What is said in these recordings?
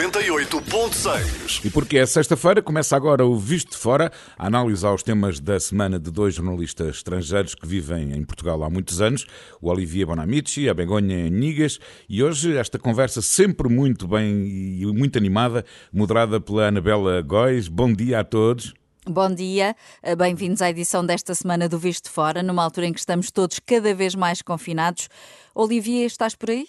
98.6. E porque é sexta-feira, começa agora o Visto de Fora, a análise aos temas da semana de dois jornalistas estrangeiros que vivem em Portugal há muitos anos, o Olivier Bonamici e a Begonha Nigas, e hoje esta conversa sempre muito bem e muito animada, moderada pela Anabela Góis. Bom dia a todos. Bom dia, bem-vindos à edição desta semana do Visto de Fora, numa altura em que estamos todos cada vez mais confinados. Olivier, estás por aí?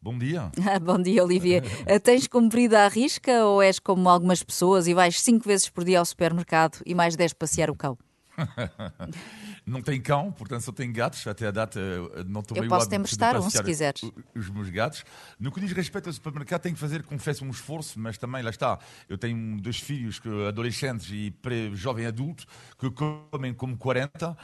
Bom dia. Bom dia, Olivia. Tens cumprido a risca ou és como algumas pessoas e vais cinco vezes por dia ao supermercado e mais dez passear o cão? não tenho cão, portanto só tenho gatos. Até a data não tomei Eu posso emprestar um, se quiseres. Os meus gatos. No que diz respeito ao supermercado, tenho que fazer, confesso, um esforço, mas também, lá está, eu tenho dois filhos adolescentes e jovem adulto que comem como 40, uh,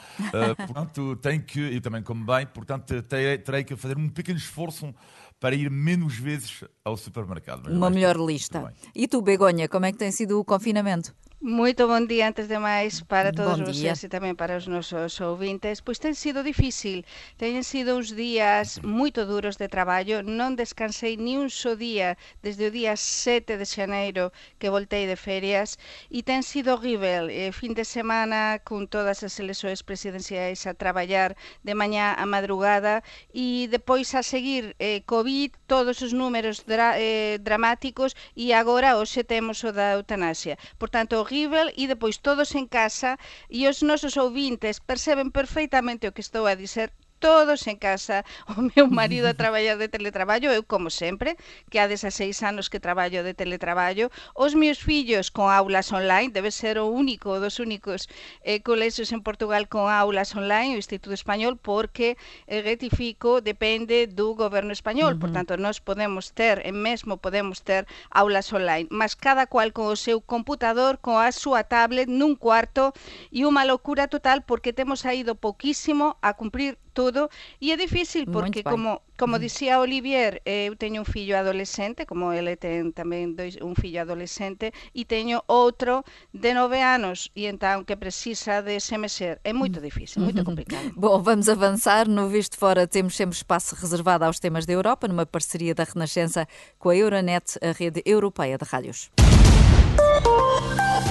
portanto tenho que, e também como bem, portanto terei, terei que fazer um pequeno esforço para ir menos vezes ao supermercado. Uma melhor lista. E tu, Begonha, como é que tem sido o confinamento? Muito bom dia, antes de máis, para todos vocês e tamén para os nosos ouvintes. Pois ten sido difícil, teñen sido uns días moito duros de traballo, non descansei ni un só día desde o día 7 de xaneiro que voltei de ferias e ten sido horrível. Eh, fin de semana con todas as eleições presidenciais a traballar de mañá a madrugada e depois a seguir eh, COVID, todos os números dra, eh, dramáticos e agora hoxe temos o da eutanasia. Por tanto, horrível e depois todos en casa e os nosos ouvintes perceben perfectamente o que estou a dizer todos en casa. O meu marido a traballar de teletraballo, eu como sempre, que há 16 anos que traballo de teletraballo. Os meus fillos con aulas online, debe ser o único dos únicos eh, colexios en Portugal con aulas online, o Instituto Español, porque eh, retifico, depende do goberno español. Uh -huh. Por tanto, nós podemos ter, e mesmo podemos ter aulas online, mas cada cual con o seu computador, con a súa tablet nun cuarto e unha locura total porque temos saído pouquísimo a cumprir todo e é difícil porque como como dicía Olivier, eh, eu teño un fillo adolescente, como ele ten tamén dois, un fillo adolescente e teño outro de nove anos e então que precisa de se mexer. É moito difícil, moito complicado. Bom, vamos avançar. No Visto Fora temos sempre espaço reservado aos temas da Europa, numa parceria da Renascença com a Euronet, a rede europeia de rádios.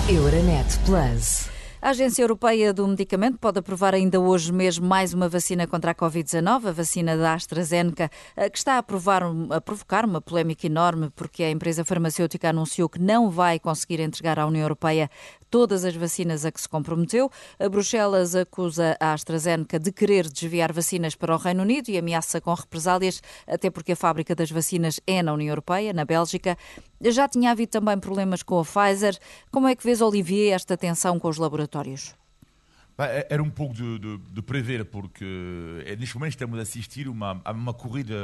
Euronet Plus. A Agência Europeia do Medicamento pode aprovar ainda hoje mesmo mais uma vacina contra a Covid-19, a vacina da AstraZeneca, eh, que está a, provar, a provocar uma polémica enorme porque a empresa farmacêutica anunciou que não vai conseguir entregar à União Europeia todas as vacinas a que se comprometeu. A Bruxelas acusa a AstraZeneca de querer desviar vacinas para o Reino Unido e ameaça com represálias, até porque a fábrica das vacinas é na União Europeia, na Bélgica. Já tinha havido também problemas com a Pfizer. Como é que vês, Olivier, esta tensão com os laboratórios? É, era um pouco de, de, de prever, porque é, neste momento estamos a assistir uma, a uma corrida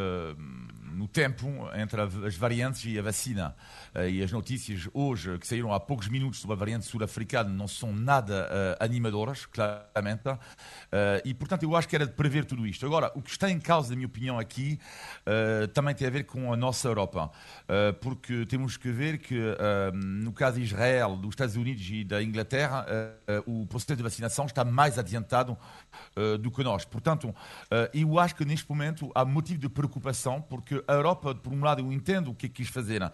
no tempo entre as variantes e a vacina. Eh, e as notícias hoje, que saíram há poucos minutos sobre a variante sul-africana, não são nada uh, animadoras, claramente. Uh, e, portanto, eu acho que era de prever tudo isto. Agora, o que está em causa, na minha opinião, aqui, uh, também tem a ver com a nossa Europa. porque temos que ver que, no caso de Israel, dos Estados Unidos e da Inglaterra, o processo de vacinação está mais adiantado do que nós. Portanto, eu acho que neste momento há motivo de preocupação, porque a Europa, por um lado, eu entendo o que é quis fazer,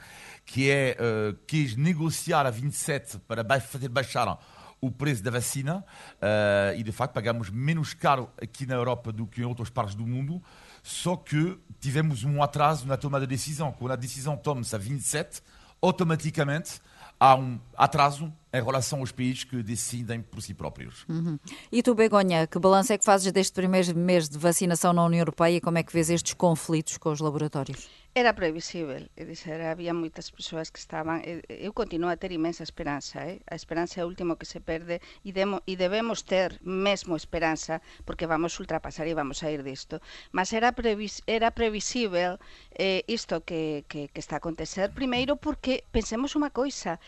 que é, uh, quis negociar a 27 para fazer baixar o preço da vacina uh, e, de facto, pagamos menos caro aqui na Europa do que em outras partes do mundo, só que tivemos um atraso na tomada de decisão. Quando a decisão toma-se a 27, automaticamente há um atraso em relação aos países que decidem por si próprios. Uhum. E tu, Begonha, que balanço é que fazes deste primeiro mês de vacinação na União Europeia e como é que vês estes conflitos com os laboratórios? era previsível, e eh, dizer, había moitas persoas que estaban, eh, eh, eu continuo a ter imensa esperanza, eh? a esperanza é o último que se perde e, demo, e debemos ter mesmo esperanza porque vamos ultrapasar e vamos a ir disto, mas era, previs, era previsível eh, isto que, que, que está a acontecer, primeiro porque pensemos unha coisa,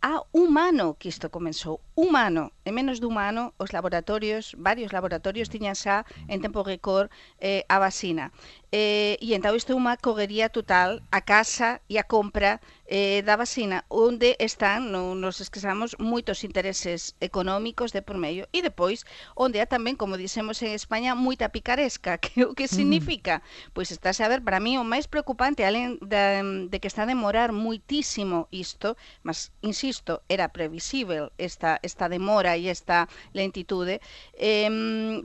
a humano que isto comenzou, humano, en menos dun ano os laboratorios, varios laboratorios tiñan xa en tempo récord eh, a vacina eh, e entao isto é unha coguería total a casa e a compra eh, da vacina onde están, non nos esquezamos, moitos intereses económicos de por medio e depois onde há tamén, como dicemos en España, moita picaresca que o que significa? Mm. Pois está a ver, para mí o máis preocupante alén de, de que está a demorar moitísimo isto, mas insisto, era previsível esta, esta demora e esta lentitude eh,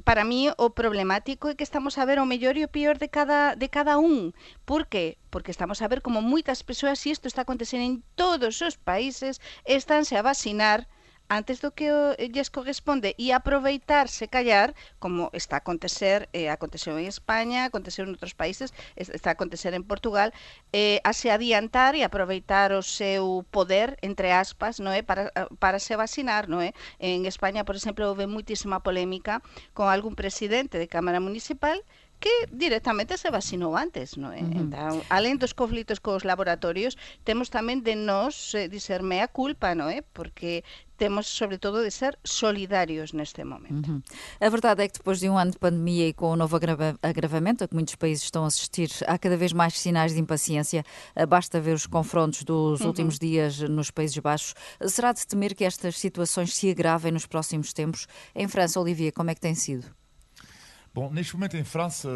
para mí o problemático é que estamos a ver o mellor e o pior de cada cada, de cada un. Por que? Porque estamos a ver como moitas persoas, e isto está acontecendo en todos os países, estánse a vacinar antes do que eh, lles corresponde e aproveitarse callar como está a acontecer eh, aconteceu en España, aconteceu en outros países está a acontecer en Portugal eh, a se adiantar e aproveitar o seu poder, entre aspas no é? Para, eh, para se vacinar no é? en España, por exemplo, houve muitísima polémica con algún presidente de Cámara Municipal que directamente se vacinou antes, non é? Uh -huh. Entón, alén dos conflitos cos laboratorios, temos tamén de nos eh, dizer mea culpa, non é? Porque temos, sobretudo, de ser solidarios neste momento. Uhum. A verdade é que depois de um ano de pandemia e com o novo agrava agravamento a que muitos países estão a assistir, há cada vez mais sinais de impaciência. Eh, basta ver os confrontos dos uhum. últimos dias nos Países Baixos. Será de temer que estas situações se agravem nos próximos tempos? Em França, Olivia, como é que tem sido? Bom, neste momento em França,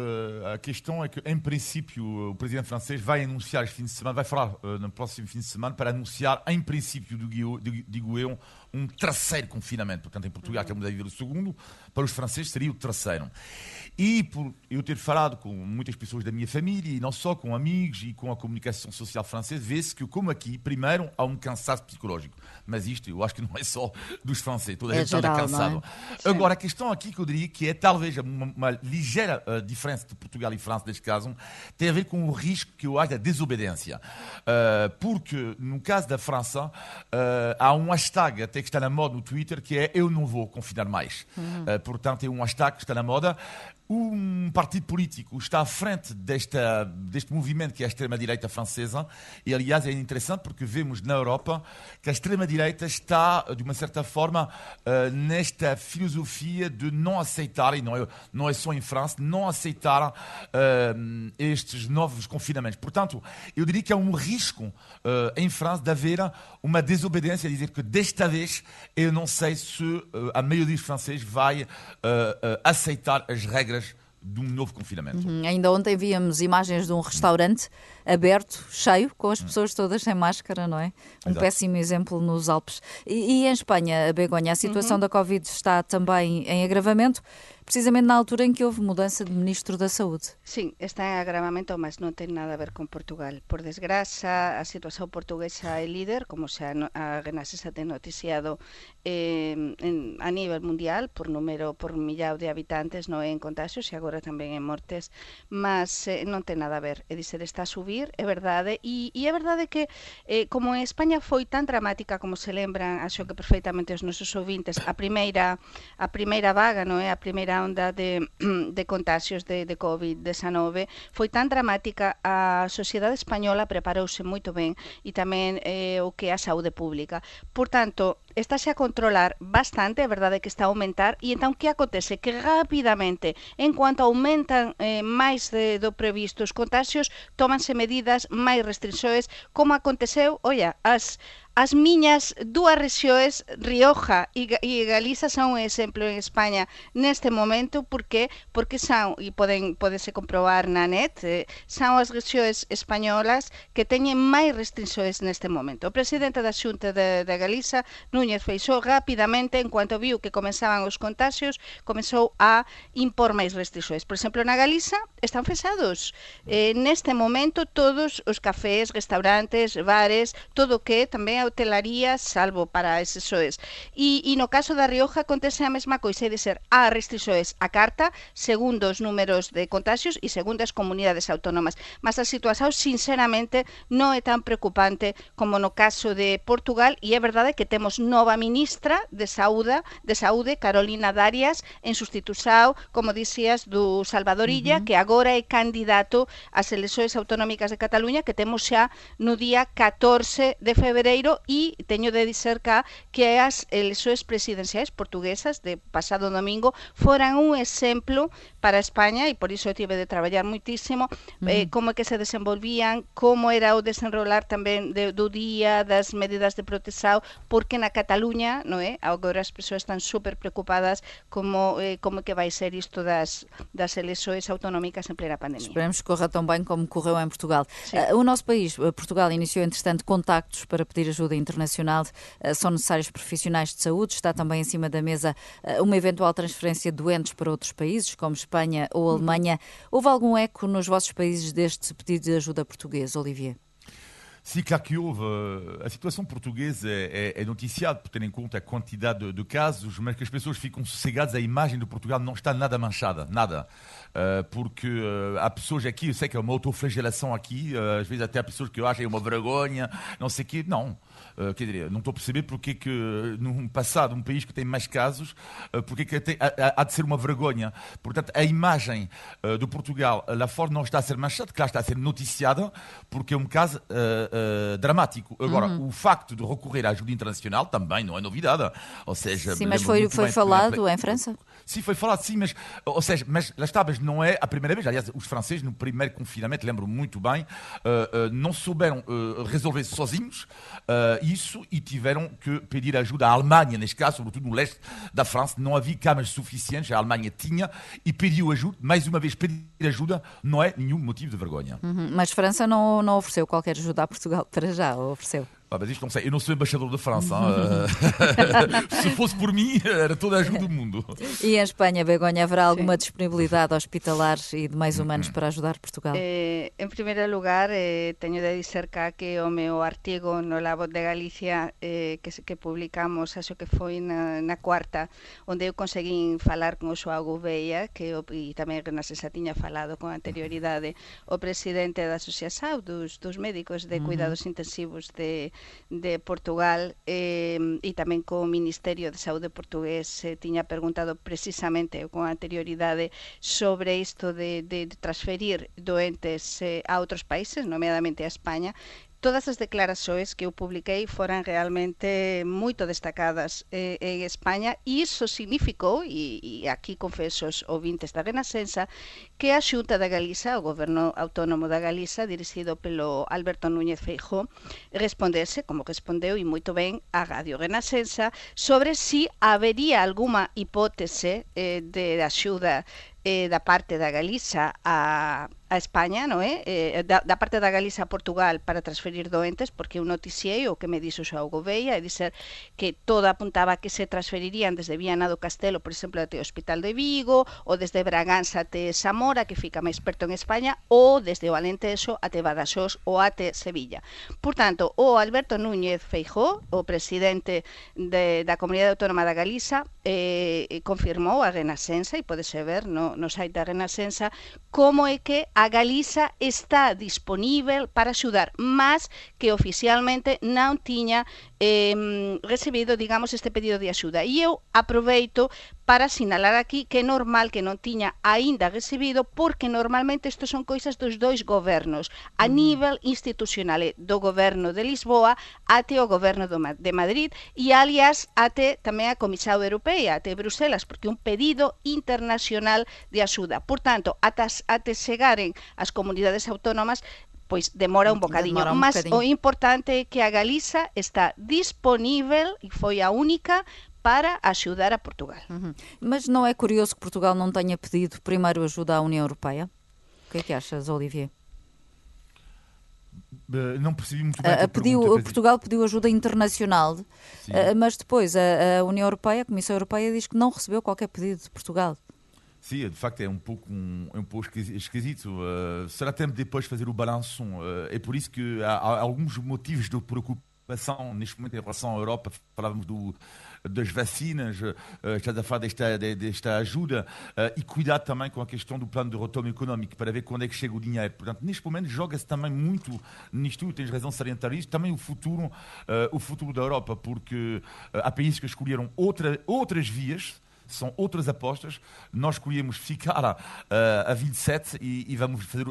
a questão é que, em princípio, o presidente francês vai anunciar este fim de semana, vai falar uh, no próximo fim de semana para anunciar, em princípio, digo eu, um terceiro confinamento. Portanto, em Portugal estamos a viver o segundo, para os franceses seria o terceiro. E por eu ter falado com muitas pessoas da minha família, e não só com amigos e com a comunicação social francesa, vê-se que, como aqui, primeiro há um cansaço psicológico. Mas isto eu acho que não é só dos franceses, toda a é gente está cansado. É? Agora, a questão aqui que eu diria que é talvez uma, uma ligeira uh, diferença de Portugal e França neste caso, tem a ver com o risco que eu acho da desobediência. Uh, porque, no caso da França, uh, há um hashtag até que está na moda no Twitter que é Eu não vou confinar mais. Uhum. portanto, é um hashtag que está na moda um partido político está à frente desta, deste movimento que é a extrema-direita francesa, e aliás é interessante porque vemos na Europa que a extrema-direita está, de uma certa forma, uh, nesta filosofia de não aceitar, e não é, não é só em França, não aceitar uh, estes novos confinamentos. Portanto, eu diria que há um risco uh, em França de haver uma desobediência, dizer que desta vez eu não sei se a maioria dos franceses vai aceitar as regras de um novo confinamento. Uhum. Ainda ontem víamos imagens de um restaurante aberto, cheio, com as pessoas todas sem máscara, não é? Um Exato. péssimo exemplo nos Alpes. E, e, em Espanha, a Begonha, a situação uhum. da Covid está também em agravamento precisamente na altura em que houve mudança de Ministro da Saúde. Sim, está em agravamento, mas não tem nada a ver com Portugal. Por desgraça, a situação portuguesa é líder, como se a, a Renascença tem noticiado eh, en, a nível mundial, por número, por millar de habitantes, não é em contagios e agora também em mortes, mas eh, non ten nada a ver. É dizer, está a subir, é verdade, e, eh, e é verdade que eh, como en España foi tan dramática como se lembran, acho que perfectamente os nosos ouvintes, a primeira a primeira vaga, non é? A primeira onda de, de contagios de, de COVID-19 foi tan dramática a sociedade española preparouse moito ben e tamén eh, o que é a saúde pública. Por tanto, estáse a controlar bastante, é verdade que está a aumentar, e entón que acontece? Que rapidamente, en cuanto aumentan eh, máis de, do previsto os contagios, tómanse medidas medidas máis restrisoes como aconteceu, olla, as as miñas dúas rexións, Rioja e, Galiza son un exemplo en España neste momento, porque porque son, e poden podese comprobar na net, eh, son as rexións españolas que teñen máis restrições neste momento. O presidente da Xunta de, de Galiza, Núñez Feixó, rapidamente, en cuanto viu que comenzaban os contagios, comezou a impor máis restrições. Por exemplo, na Galiza están fechados. Eh, neste momento, todos os cafés, restaurantes, bares, todo o que tamén hotelaría salvo para eses soes. E, e no caso da Rioja acontece a mesma coisa, de ser a restrições a carta, segundo os números de contagios e segundo as comunidades autónomas. Mas a situación, sinceramente, non é tan preocupante como no caso de Portugal e é verdade que temos nova ministra de Saúde, de Saúde Carolina Darias, en sustitución, como dicías, do Salvador Illa, uh -huh. que agora é candidato ás eleccións autonómicas de Cataluña que temos xa no día 14 de febreiro e teño de dizer cá que as eleições presidenciais portuguesas de pasado domingo foran un exemplo para España e por iso tive de traballar muitísimo eh, como é que se desenvolvían, como era o desenrolar tamén de, do día, das medidas de protesao, porque na Cataluña, non é? Agora as persoas están super preocupadas como eh, como que vai ser isto das das eleições autonómicas en plena pandemia. Esperemos que corra tão bem como correu em Portugal. Uh, o nosso país, eh, Portugal, iniciou entretanto contactos para pedir ajuda internacional. Uh, são necessários profissionais de saúde. Está também em cima da mesa uh, uma eventual transferência de doentes para outros países, como Espanha ou Alemanha. Houve algum eco nos vossos países deste pedido de ajuda português, Olivier? Sim, claro que houve. A situação portuguesa é, é, é noticiada por ter em conta a quantidade de, de, casos, mas que as pessoas ficam sossegadas, a imagem de Portugal não está nada manchada, nada. Uh, porque uh, há pessoas aqui, eu sei que é uma autoflagelação aqui, uh, às vezes até há pessoas que é uma vergonha, não sei o quê. Não. Uh, quer dizer, não estou a perceber porque que, num passado, um país que tem mais casos, uh, porque que tem, há, há, de ser uma vergonha. Portanto, a imagem uh, do Portugal lá fora não está a ser manchada, claro, está a ser noticiada, porque é um caso dramático. Agora, uhum. o facto de recorrer à ajuda internacional também não é novidade. Ou seja, sim, mas foi, foi falado em França? Sim, foi falado, sim, mas, ou seja, mas lá está, mas não é a primeira vez. Aliás, os franceses, no primeiro confinamento, lembro muito bem, não souberam resolver sozinhos isso e tiveram que pedir ajuda à Alemanha, neste caso, sobretudo no leste da França. Não havia camas suficientes, a Alemanha tinha e pediu ajuda. Mais uma vez, pedir ajuda não é nenhum motivo de vergonha. Uhum, mas França não, não ofereceu qualquer ajuda a Portugal para já, ofereceu? Ah, mas isto não sei, eu não sou embaixador da França. Se fosse por mim, era toda a ajuda do mundo. E em Espanha, Begonha, haverá alguma Sim. disponibilidade hospitalar e de mais humanos para ajudar Portugal? Eh, en primeiro lugar, eh, teño de dizer cá que o meu artigo no La Voz de Galicia eh, que, que publicamos, acho que foi na, na cuarta, onde eu conseguín falar con o Joao Gouveia, que o, e que se xa tiña falado con anterioridade, o presidente da Asociación dos, dos médicos de cuidados uh -huh. intensivos de de Portugal eh, e tamén co Ministerio de Saúde portugués eh, tiña preguntado precisamente con anterioridade sobre isto de, de transferir doentes eh, a outros países, nomeadamente a España, todas as declaraxoes que eu publiquei foran realmente moito destacadas eh, en España e iso significou, e, e aquí confeso o ouvintes da Renascença, que a Xunta da Galiza, o goberno autónomo da Galiza, dirixido pelo Alberto Núñez Feijó, respondese, como respondeu, e moito ben, a Radio Renascença, sobre si habería alguma hipótese eh, de axuda eh, da parte da Galiza a, a España, non é? Eh, da, da parte da Galiza a Portugal para transferir doentes, porque eu noticiei o que me dixo xa o Gouveia, e dizer que toda apuntaba que se transferirían desde Viana do Castelo, por exemplo, até o Hospital de Vigo, ou desde Braganza até Zamora, que fica máis perto en España, ou desde o Alentejo até Badaxós ou até Sevilla. Por tanto, o Alberto Núñez Feijó, o presidente de, da Comunidade Autónoma da Galiza, eh, confirmou a Renascença, e podese ver no no, site da Renascença como é que a Galiza está disponível para axudar, mas que oficialmente non tiña eh, recibido, digamos, este pedido de axuda. E eu aproveito para sinalar aquí que é normal que non tiña aínda recibido porque normalmente isto son coisas dos dois gobernos a mm. nivel institucional eh, do goberno de Lisboa até o goberno do, de Madrid e alias até tamén a Comisión Europea até Bruselas porque un pedido internacional de axuda. Por tanto ata, até chegaren as comunidades autónomas pois demora un bocadiño, demora un mas o importante é que a Galiza está disponível e foi a única para axudar a Portugal. Uhum. Mas não é curioso que Portugal não tenha pedido primeiro ajuda à União Europeia? O que é que achas, Olivier? Não percebi muito bem. Uh, pediu, pergunta, Portugal pediu ajuda internacional, uh, mas depois a, a União Europeia, a Comissão Europeia, diz que não recebeu qualquer pedido de Portugal. Sim, de facto é um pouco, um, é um pouco esquisito. Uh, será tempo depois de fazer o balanço. Uh, é por isso que há, há, alguns motivos de preocupação neste momento em relação à Europa. Falávamos do, das vacinas, uh, estás a falar desta, desta ajuda uh, e cuidado também com a questão do plano de retorno económico para ver quando é que chega o dinheiro. Portanto, neste momento joga-se também muito nisto, tens razão salientar isto, também o futuro, uh, o futuro da Europa, porque há países que escolheram outra, outras vias são outras apostas. Nós escolhemos ficar uh, a 27 e, e vamos fazer,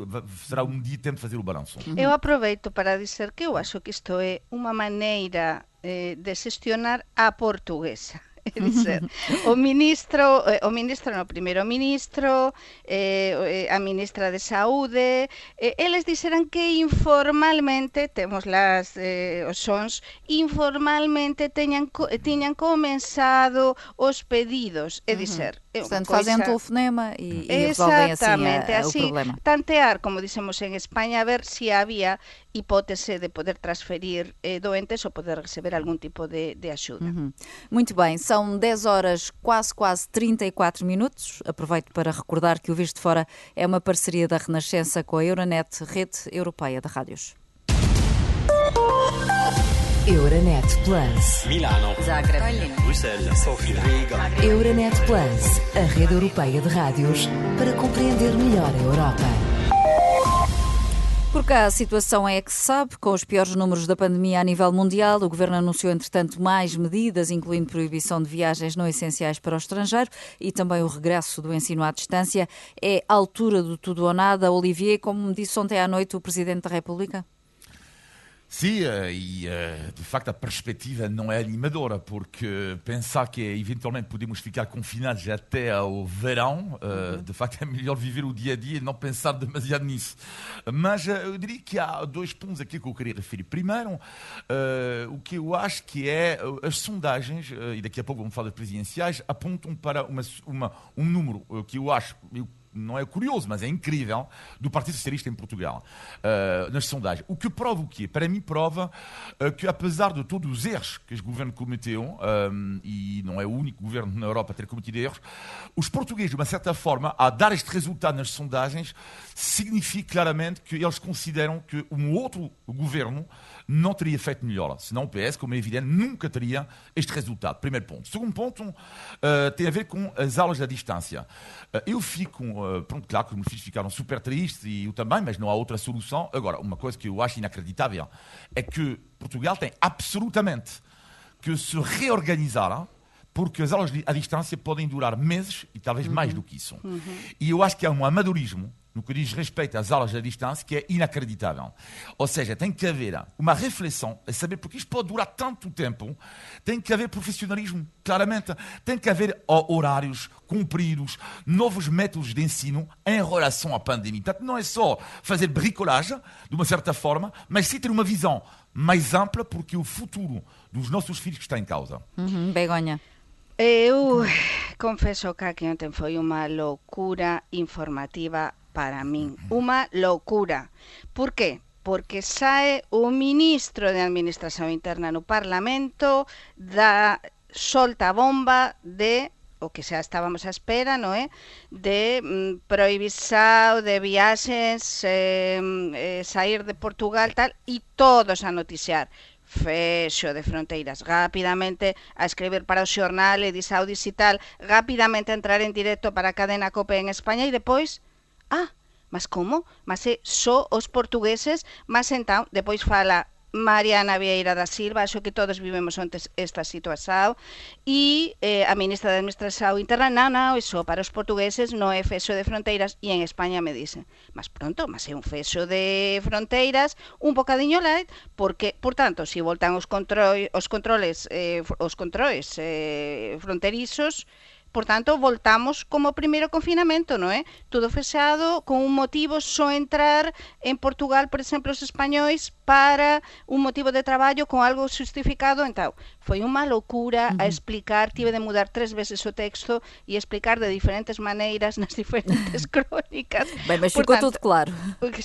será um dia tempo de fazer o balanço. Uhum. Eu aproveito para dizer que eu acho que isto é uma maneira eh, de gestionar a portuguesa. dizer, o ministro, eh, o ministro no, primeiro ministro, eh, eh, a ministra de Saúde, eh, eles dixeran que informalmente, temos las eh, os sons, informalmente teñan, eh, tiñan comenzado os pedidos, é dizer, Portanto, coisa... fazem telefonema e, e resolvem assim, a, assim, o problema. Tantear, como dissemos em Espanha, a ver se havia hipótese de poder transferir eh, doentes ou poder receber algum tipo de, de ajuda. Uhum. Muito bem, são 10 horas, quase, quase 34 minutos. Aproveito para recordar que o Visto Fora é uma parceria da Renascença com a Euronet, rede europeia de rádios. Euronet Plus. Milano. Zagreb. Bruxelas. Sofia. Riga. Euronet Plus, a rede europeia de rádios para compreender melhor a Europa. Por cá a situação é que se sabe, com os piores números da pandemia a nível mundial, o Governo anunciou, entretanto, mais medidas, incluindo proibição de viagens não essenciais para o estrangeiro e também o regresso do ensino à distância. É a altura do tudo ou nada. Olivier, como disse ontem à noite o Presidente da República? Sim, eh, e eh, de facto a perspectiva não é animadora, porque pensar que eventualmente podemos ficar confinados até ao verão, eh, uhum. de facto é melhor viver o dia a dia e não pensar demasiado nisso. Mas eu diria que há dois pontos aqui que eu queria referir. Primeiro, o que eu acho que é as sondagens, e daqui a pouco vamos falar de presidenciais, apontam para uma, uma, um número que eu acho, eu não é curioso, mas é incrível, do Partido Socialista em Portugal, uh, nas sondagens. O que prova o quê? Para mim, prova uh, que, apesar de todos os erros que este governo cometeu, um, eh, e não é o único governo na Europa a ter cometido erros, os portugueses, de uma certa forma, a dar este resultado nas sondagens, significa claramente que eles consideram que um outro governo não teria feito melhor. Senão o PS, como é evidente, nunca teria este resultado. Primeiro ponto. Segundo ponto uh, tem a ver com as aulas à distância. Uh, eu fico, uh, pronto, claro que os meus filhos ficaram super tristes e eu também, mas não há outra solução. Agora, uma coisa que eu acho inacreditável é que Portugal tem absolutamente que se reorganizar porque as aulas à distância podem durar meses e talvez uhum. mais do que isso. Uhum. E eu acho que há um amadorismo no que diz respeito às aulas à distância, que é inacreditável. Ou seja, tem que haver uma reflexão a saber porque isto pode durar tanto tempo, tem que haver profissionalismo, claramente. Tem que haver horários cumpridos, novos métodos de ensino em relação à pandemia. Portanto, não é só fazer bricolagem, de uma certa forma, mas sim ter uma visão mais ampla, porque o futuro dos nossos filhos está em causa. Uhum, Begonha. Eu confesso que ontem foi uma loucura informativa para min. Unha loucura. Por qué? porque sae o ministro de Administración Interna no Parlamento da solta bomba de o que xa estábamos á espera, non é? Eh? De mm, prohibisao de viaxes, eh, eh, sair de Portugal, tal, e todos a noticiar fexo de fronteiras rapidamente a escribir para o xornal e disao digital rapidamente a entrar en directo para a cadena COPE en España e depois Ah, mas como? Mas é só os portugueses, mas entón, depois fala Mariana Vieira da Silva, acho que todos vivemos antes esta situación, e eh, a ministra da Administración Interna, non, non, iso para os portugueses non é feso de fronteiras, e en España me dicen, mas pronto, mas é un feso de fronteiras, un bocadiño light, porque, por tanto, se si voltan os, control, os controles, eh, os controles eh, fronterizos, Por tanto, voltamos como primeiro confinamento, non é? Tudo fechado, con un motivo só entrar en Portugal, por exemplo, os españois para un motivo de traballo con algo justificado. Entón, foi unha loucura a explicar, tive de mudar tres veces o texto e explicar de diferentes maneiras nas diferentes crónicas. Ben, mas ficou tudo claro.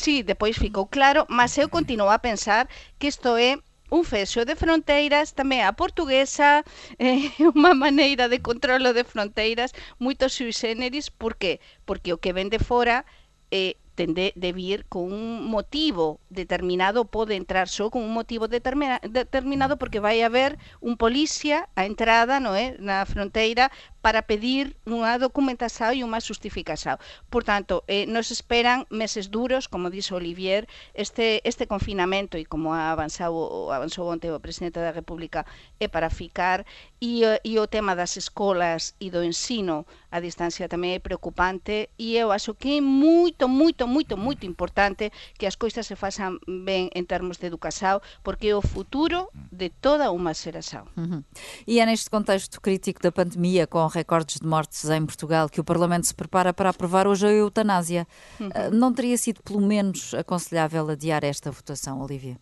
Sí, depois ficou claro, mas eu continuo a pensar que isto é un fexo de fronteiras, tamén a portuguesa, eh, unha maneira de controlo de fronteiras moito sui generis, por que? Porque o que vende fora eh, tende de vir con un motivo determinado, pode entrar só con un motivo determina, determinado porque vai haber un policía a entrada, no é, na fronteira para pedir unha documentación e unha justificación. Por tanto, eh, nos esperan meses duros, como dixo Olivier, este, este confinamento e como ha avanzado, avanzou onte o presidente da República é para ficar e, eh, e o tema das escolas e do ensino a distancia tamén é preocupante e eu acho que é moito, moito, moito, moito importante que as coisas se façan ben en termos de educação, porque é o futuro de toda unha xeração. Uhum. E é neste contexto crítico da pandemia, com recordes de mortes em Portugal, que o Parlamento se prepara para aprovar hoje a eutanásia. Uhum. Não teria sido, pelo menos, aconselhável adiar esta votação, Olivia?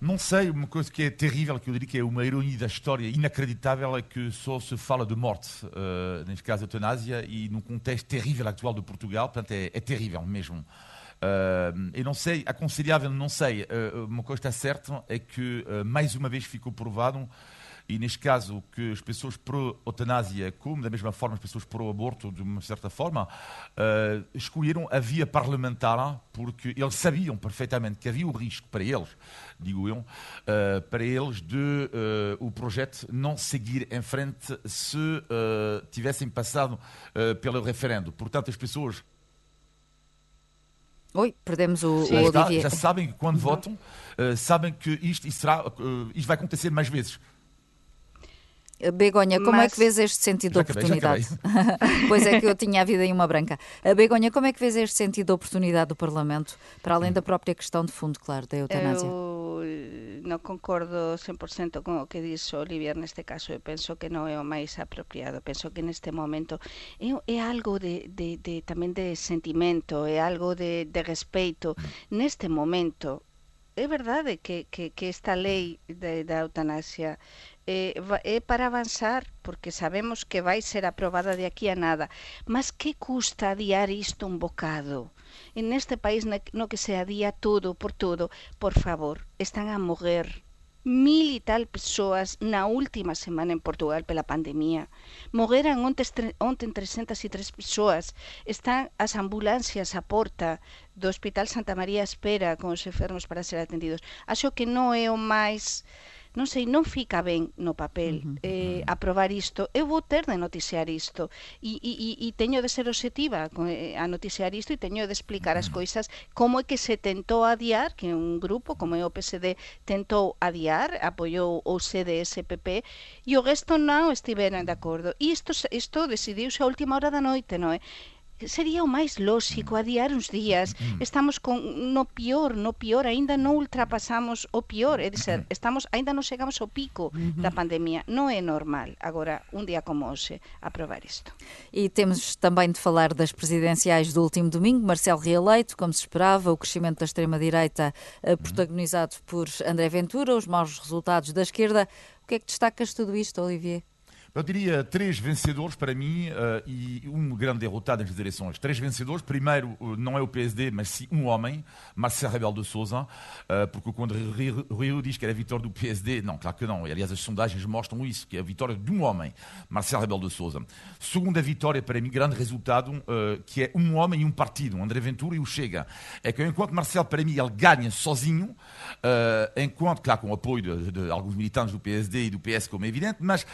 Não sei, uma coisa que é terrível, que eu diria que é uma ironia da história inacreditável, é que só se fala de morte, uh, neste caso eutanásia, e num contexto terrível atual de Portugal, portanto é, é terrível mesmo. Uh, eu não sei, aconselhável, não sei. Uh, uma coisa está certa é que mais uma vez ficou provado e neste caso que as pessoas pró-eutanásia, como da mesma forma as pessoas pró-aborto, de uma certa forma, uh, escolheram a via parlamentar porque eles sabiam perfeitamente que havia o risco para eles, digo eu, uh, para eles de uh, o projeto não seguir em frente se tivessem passado pelo referendo. Portanto, as pessoas Oi, perdemos o, o está, Já sabem que quando uhum. votam, uh, sabem que isto, isto, será, uh, isto vai acontecer mais vezes. Begonha, como Mas... é que vês este sentido de oportunidade? pois é que eu tinha a vida em uma branca. Begonha, como é que vês este sentido de oportunidade do Parlamento, para além da própria questão de fundo, claro, da eutanásia? Eu não concordo 100% com o que disse Olivier neste caso. Eu penso que não é o mais apropriado. Penso que neste momento é, é algo de, de, de, tamén de sentimento, é algo de, de respeito. Neste momento, é verdade que, que, que esta lei da eutanasia eh, é para avanzar, porque sabemos que vai ser aprobada de aquí a nada. Mas que custa adiar isto un bocado? En este país no que se adía todo por todo, por favor, están a morrer mil e tal persoas na última semana en Portugal pela pandemia. Morreran ontes, ontem 303 persoas. Están as ambulancias a porta do Hospital Santa María espera con os enfermos para ser atendidos. Acho que non é o máis non sei, non fica ben no papel uh -huh. eh, aprobar isto. Eu vou ter de noticiar isto e, e, e, e teño de ser objetiva eh, a noticiar isto e teño de explicar as coisas como é que se tentou adiar, que un grupo como é o PSD tentou adiar, apoiou o CDSPP e o resto non estiveran de acordo. E isto, isto decidiuse a última hora da noite, non é? Sería o máis lóxico adiar uns días. Mm. Estamos con no pior, no pior, aínda non ultrapasamos o pior, é dizer, estamos aínda non chegamos ao pico da pandemia. Non é normal agora un día como hoxe aprobar isto. E temos também de falar das presidenciais do último domingo, Marcelo reeleito, como se esperava, o crescimento da extrema-direita eh, protagonizado por André Ventura, os maus resultados da esquerda. O que é que destacas tudo isto, Olivier? Eu diria três vencedores para mim uh, e um grande derrotado nas eleições. Três vencedores. Primeiro, uh, não é o PSD, mas sim um homem, Marcelo Rebelo de Souza, uh, porque quando Rio diz que era a vitória do PSD, não, claro que não. E, aliás, as sondagens mostram isso, que é a vitória de um homem, Marcelo Rebelo de Souza. Segunda vitória para mim, grande resultado, que é um homem e um partido, André Ventura e o Chega. É que enquanto Marcelo, para mim, ele ganha sozinho, enquanto, claro, com o apoio de, de, alguns militantes do PSD e do PS, como é evidente, mas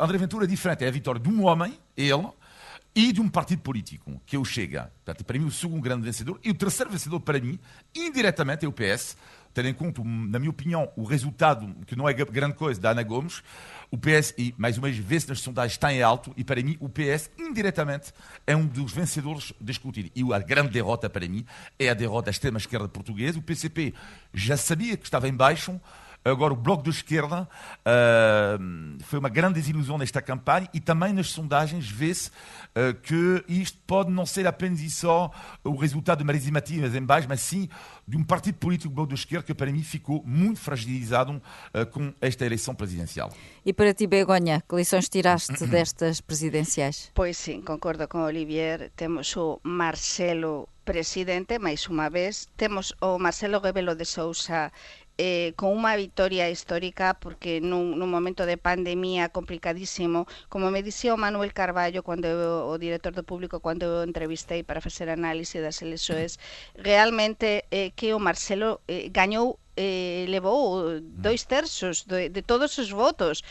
André Ventura é diferente, é a vitória de um homem, ele, e de um partido político, que é o Chega. Portanto, para mim, o segundo grande vencedor. E o terceiro vencedor, para mim, indiretamente, é o PS. Tendo em conta, na minha opinião, o resultado, que não é grande coisa, da Ana Gomes, o PS, e mais uma vez, nas sondagens, está em alto, e para mim, o PS, indiretamente, é um dos vencedores discutidos. E a grande derrota, para mim, é a derrota da extrema-esquerda portuguesa. O PCP já sabia que estava em baixo, Agora, o Bloco de Esquerda uh, foi uma grande desilusão nesta campanha e também nas sondagens vê-se uh, que isto pode não ser apenas e só o resultado de Marisa Matias em baixo, mas sim de um partido político, o Bloco de Esquerda, que para mim ficou muito fragilizado uh, com esta eleição presidencial. E para ti, Begonha, que lições tiraste destas presidenciais? Pois sim, concordo com Olivier. Temos o Marcelo presidente, máis unha vez. Temos o Marcelo Rebelo de Sousa eh, con unha histórica porque nun, nun momento de pandemia complicadísimo, como me dixía o Manuel Carballo cando eu, o director do público cando eu entrevistei para facer análise das eleições, realmente eh, que o Marcelo eh, gañou eh, levou dois terços de, de todos os votos,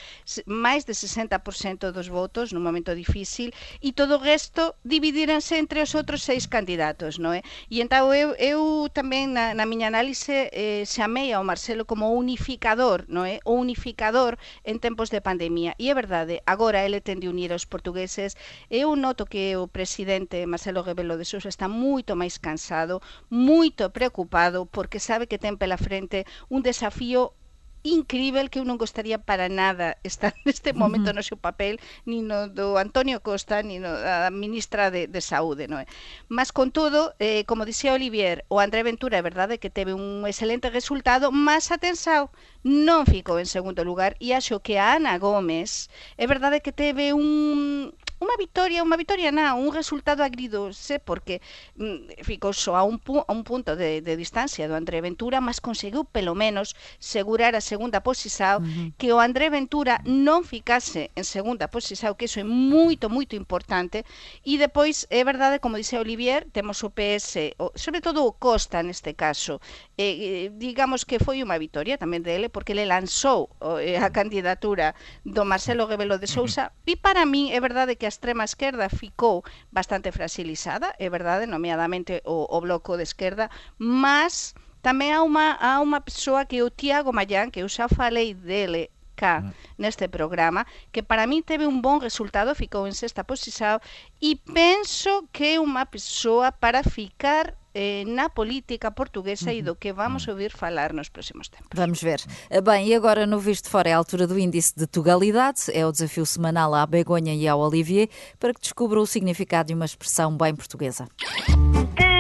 máis de 60% dos votos num momento difícil e todo o resto dividiranse entre os outros seis candidatos, non é? E entón eu, eu tamén na, na miña análise eh, chamei ao Marcelo como unificador, non é? O unificador en tempos de pandemia. E é verdade, agora ele ten de unir aos portugueses. Eu noto que o presidente Marcelo Rebelo de Sousa está moito máis cansado, moito preocupado porque sabe que ten pela frente realmente un desafío incrível que eu non gostaría para nada estar neste momento no seu papel ni no do Antonio Costa ni no da ministra de, de Saúde non é? mas con todo, eh, como dixía Olivier o André Ventura é verdade que teve un excelente resultado, mas atensao non ficou en segundo lugar e acho que a Ana Gómez é verdade que teve un unha vitoria, unha vitoria na, un resultado agridose porque mm, ficou só a un, pu a un punto de, de distancia do André Ventura, mas conseguiu pelo menos segurar a segunda posición, uh -huh. que o André Ventura non ficase en segunda posición, que iso é moito, moito importante, e depois é verdade, como dixe Olivier, temos o PS, o, sobre todo o Costa neste caso, eh, digamos que foi unha vitoria tamén dele, porque le lanzou eh, a candidatura do Marcelo Rebelo de Sousa, uh -huh. e para min é verdade que a extrema esquerda ficou bastante fragilizada, é verdade, nomeadamente o, o bloco de esquerda, mas tamén há unha, há unha persoa que é o Tiago Mayán, que eu xa falei dele cá ah. neste programa, que para mí teve un bon resultado, ficou en sexta posición, e penso que é unha persoa para ficar eh, na política portuguesa e do que vamos ouvir falar nos próximos tempos. Vamos ver. Bem, e agora no Visto Fora é a altura do índice de Tugalidade, é o desafio semanal à Begonha e ao Olivier para que descubra o significado de uma expressão bem portuguesa.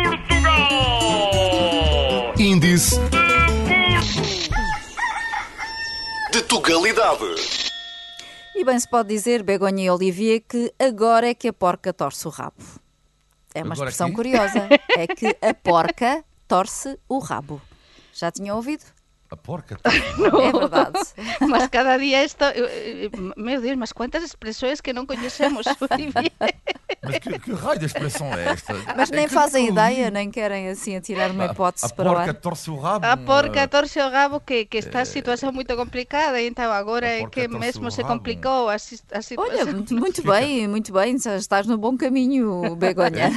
Portugal! Índice de Tugalidade. E bem se pode dizer, Begonha e Olivier, que agora é que a porca torce o rabo. É uma Agora expressão aqui? curiosa. É que a porca torce o rabo. Já tinham ouvido? A porca. É verdade. Mas cada dia isto. Meu Deus, mas quantas expressões que não conhecemos. mas que, que, raio de expressão é esta? Mas nem é fazem que... ideia, nem querem assim atirar uma hipótese a, a para o ar. A porca torce o rabo. A porca torce o rabo, que, que está a situação muito complicada, então agora é que mesmo se complicou a, a situação. Olha, muito bem, muito bem, estás no bom caminho, Begonha.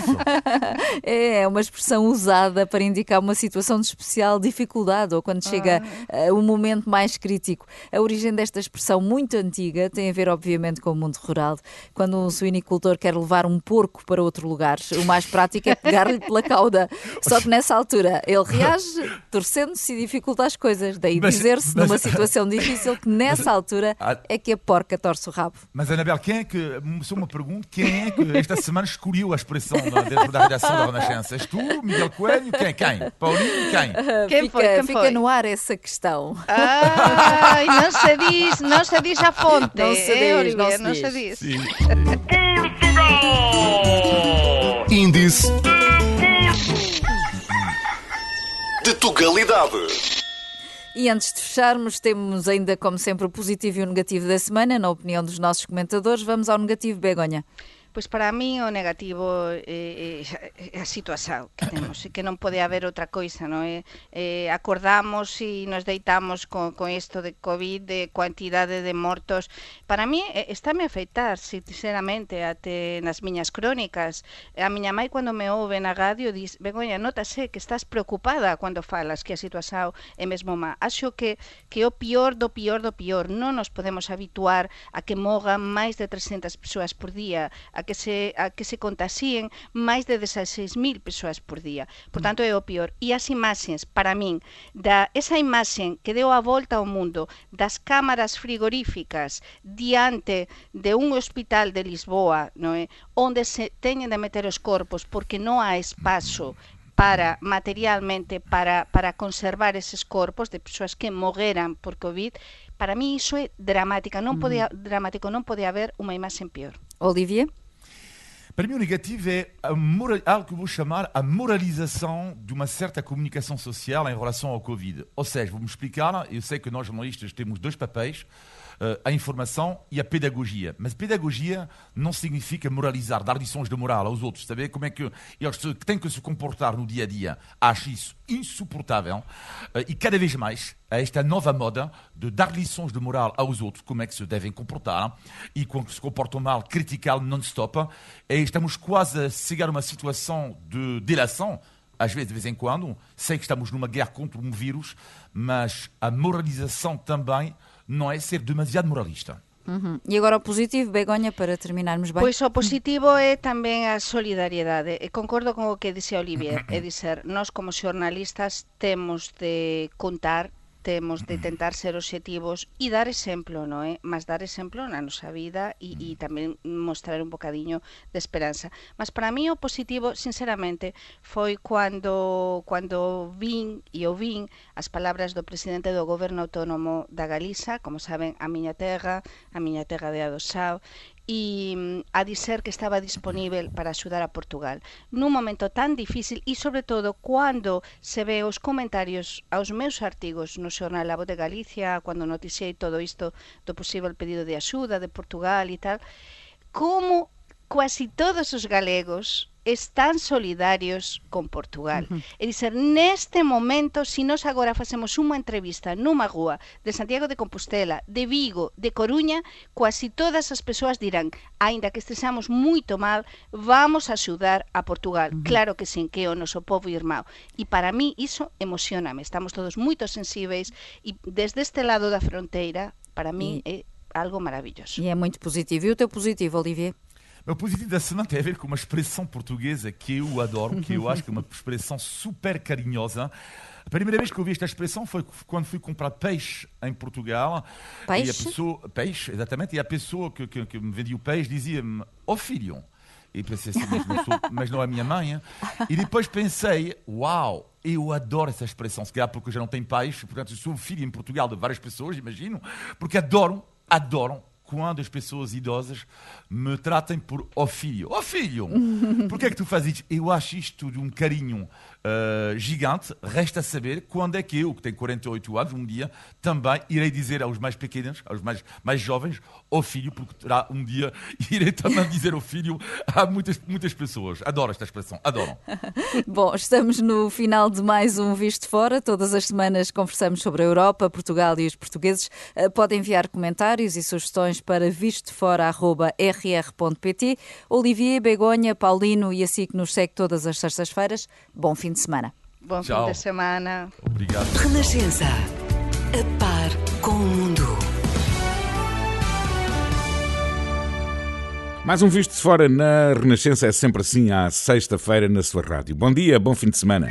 É, é uma expressão usada para indicar uma situação de especial dificuldade ou quando chega uh, o momento mais crítico. A origem desta expressão muito antiga tem a ver, obviamente, com o mundo rural. Quando um suinicultor quer levar um porco para outro lugar, o mais prático é pegar-lhe pela cauda. Só que nessa altura ele reage torcendo-se e dificulta as coisas. Daí dizer-se, numa situação difícil, que nessa altura é que a porca torce o rabo. Mas, Anabel, quem é que, só uma pergunta, quem é que esta semana escolheu a expressão dentro da redação da Renascença? És tu, Miguel Coelho? Quem? Quem? Paulinho? Quem? Quem foi? Fica, quem fica no ar essa essa questão. Ai, não se diz, não se diz a fonte. Não se é, diz, não se diz. Não se diz. Índice de Tugalidade. E antes de fecharmos, temos ainda, como sempre, o positivo e o negativo da semana. Na opinião dos nossos comentadores, vamos ao negativo, Begonha. Pois para mí o negativo é, é a situación que temos, e que non pode haber outra coisa, non é? Eh, eh, acordamos e nos deitamos con, con isto de COVID, de cantidade de mortos. Para mí eh, estáme a afeitar, sinceramente, até nas miñas crónicas. A miña mãe, cando me ouve na radio, diz, Begoña, notase que estás preocupada cando falas que a situación é mesmo má. Acho que, que o pior do pior do pior. Non nos podemos habituar a que mogan máis de 300 persoas por día, a a que se, a que se contaxíen máis de 16.000 persoas por día. Por tanto, é o pior. E as imaxes, para min, da esa imaxen que deu a volta ao mundo das cámaras frigoríficas diante de un hospital de Lisboa, non é? onde se teñen de meter os corpos porque non há espazo para materialmente para, para conservar eses corpos de persoas que morreran por COVID, para mí iso é dramática, non pode, dramático, non pode haber unha imaxen peor. Olivier? Para o negativo é moral, algo que eu vou chamar a moralização de uma certa comunicação social em relação ao Covid. Ou seja, vou-me explicar, eu sei que nós jornalistas temos dois papéis, a informação e a pedagogia. Mas pedagogia não significa moralizar, dar lições de moral aos outros, saber como é que eles têm que se comportar no dia a dia. Acho isso insuportável uh, e cada vez mais a esta nova moda de dar lições de moral aos outros, como é que se devem comportar, e quando se comportam mal, criticá-lo non-stop. Estamos quase a chegar a uma situação de delação, às vezes, de vez em quando. Sei que estamos numa guerra contra um vírus, mas a moralização também não é ser demasiado moralista. Uhum. E agora o positivo, Begonha, para terminarmos bem? Pois o positivo é tamén a solidariedade. E concordo con o que disse Olivier, é dizer, nós como xornalistas temos de contar temos de tentar ser obxectivos e dar exemplo, non é? Eh? Mas dar exemplo na nosa vida e, e tamén mostrar un bocadiño de esperanza. Mas para mí o positivo, sinceramente, foi cando cando vin e o vin as palabras do presidente do Goberno Autónomo da Galiza, como saben, a miña terra, a miña terra de Adosao, e mm, a dizer que estaba disponível para axudar a Portugal. Nun momento tan difícil e sobre todo cando se ve os comentarios aos meus artigos no xornal A Voz de Galicia cando noticiei todo isto do posible pedido de axuda de Portugal e tal como quasi todos os galegos están solidarios con Portugal. Uh -huh. É dizer, neste momento, se si nós agora facemos unha entrevista nunha rúa de Santiago de Compostela, de Vigo, de Coruña, quasi todas as persoas dirán, aínda que estresamos moito mal, vamos a axudar a Portugal. Uh -huh. Claro que sin que o noso povo irmão. E para mí iso emocioname. Estamos todos moito sensíveis e desde este lado da fronteira, para mí e... é algo maravilhoso. E é muito positivo. E o teu positivo, Olivier? O positivo da semana tem a ver com uma expressão portuguesa que eu adoro, que eu acho que é uma expressão super carinhosa. A primeira vez que eu vi esta expressão foi quando fui comprar peixe em Portugal. Peixe? E a pessoa, peixe, exatamente. E a pessoa que, que, que me vendia o peixe dizia-me: Ó oh, filho. E pensei assim, mas não, sou, mas não é a minha mãe. E depois pensei: Uau, eu adoro essa expressão. Se calhar porque eu já não tenho peixe, portanto, eu sou filho em Portugal de várias pessoas, imagino, porque adoram, adoram quando as pessoas idosas me tratem por ó oh filho. Ó oh filho, por que é que tu fazes isto? Eu acho isto de um carinho uh, gigante. Resta saber quando é que eu, que tenho 48 anos, um dia também irei dizer aos mais pequenos, aos mais, mais jovens, oh filho, porque terá um dia irei também dizer ao filho a muitas, muitas pessoas. Adoro esta expressão, adoram. Bom, estamos no final de mais um Visto Fora. Todas as semanas conversamos sobre a Europa, Portugal e os portugueses. Uh, podem enviar comentários e sugestões para vistofora.rr.pt. Olivier, Begonha, Paulino e assim que nos segue todas as sextas-feiras. Bom fim de semana. Bom Tchau. fim de semana. Obrigado. Renascença. A par com o mundo. Mais um visto de fora na Renascença é sempre assim à sexta-feira na sua rádio. Bom dia, bom fim de semana.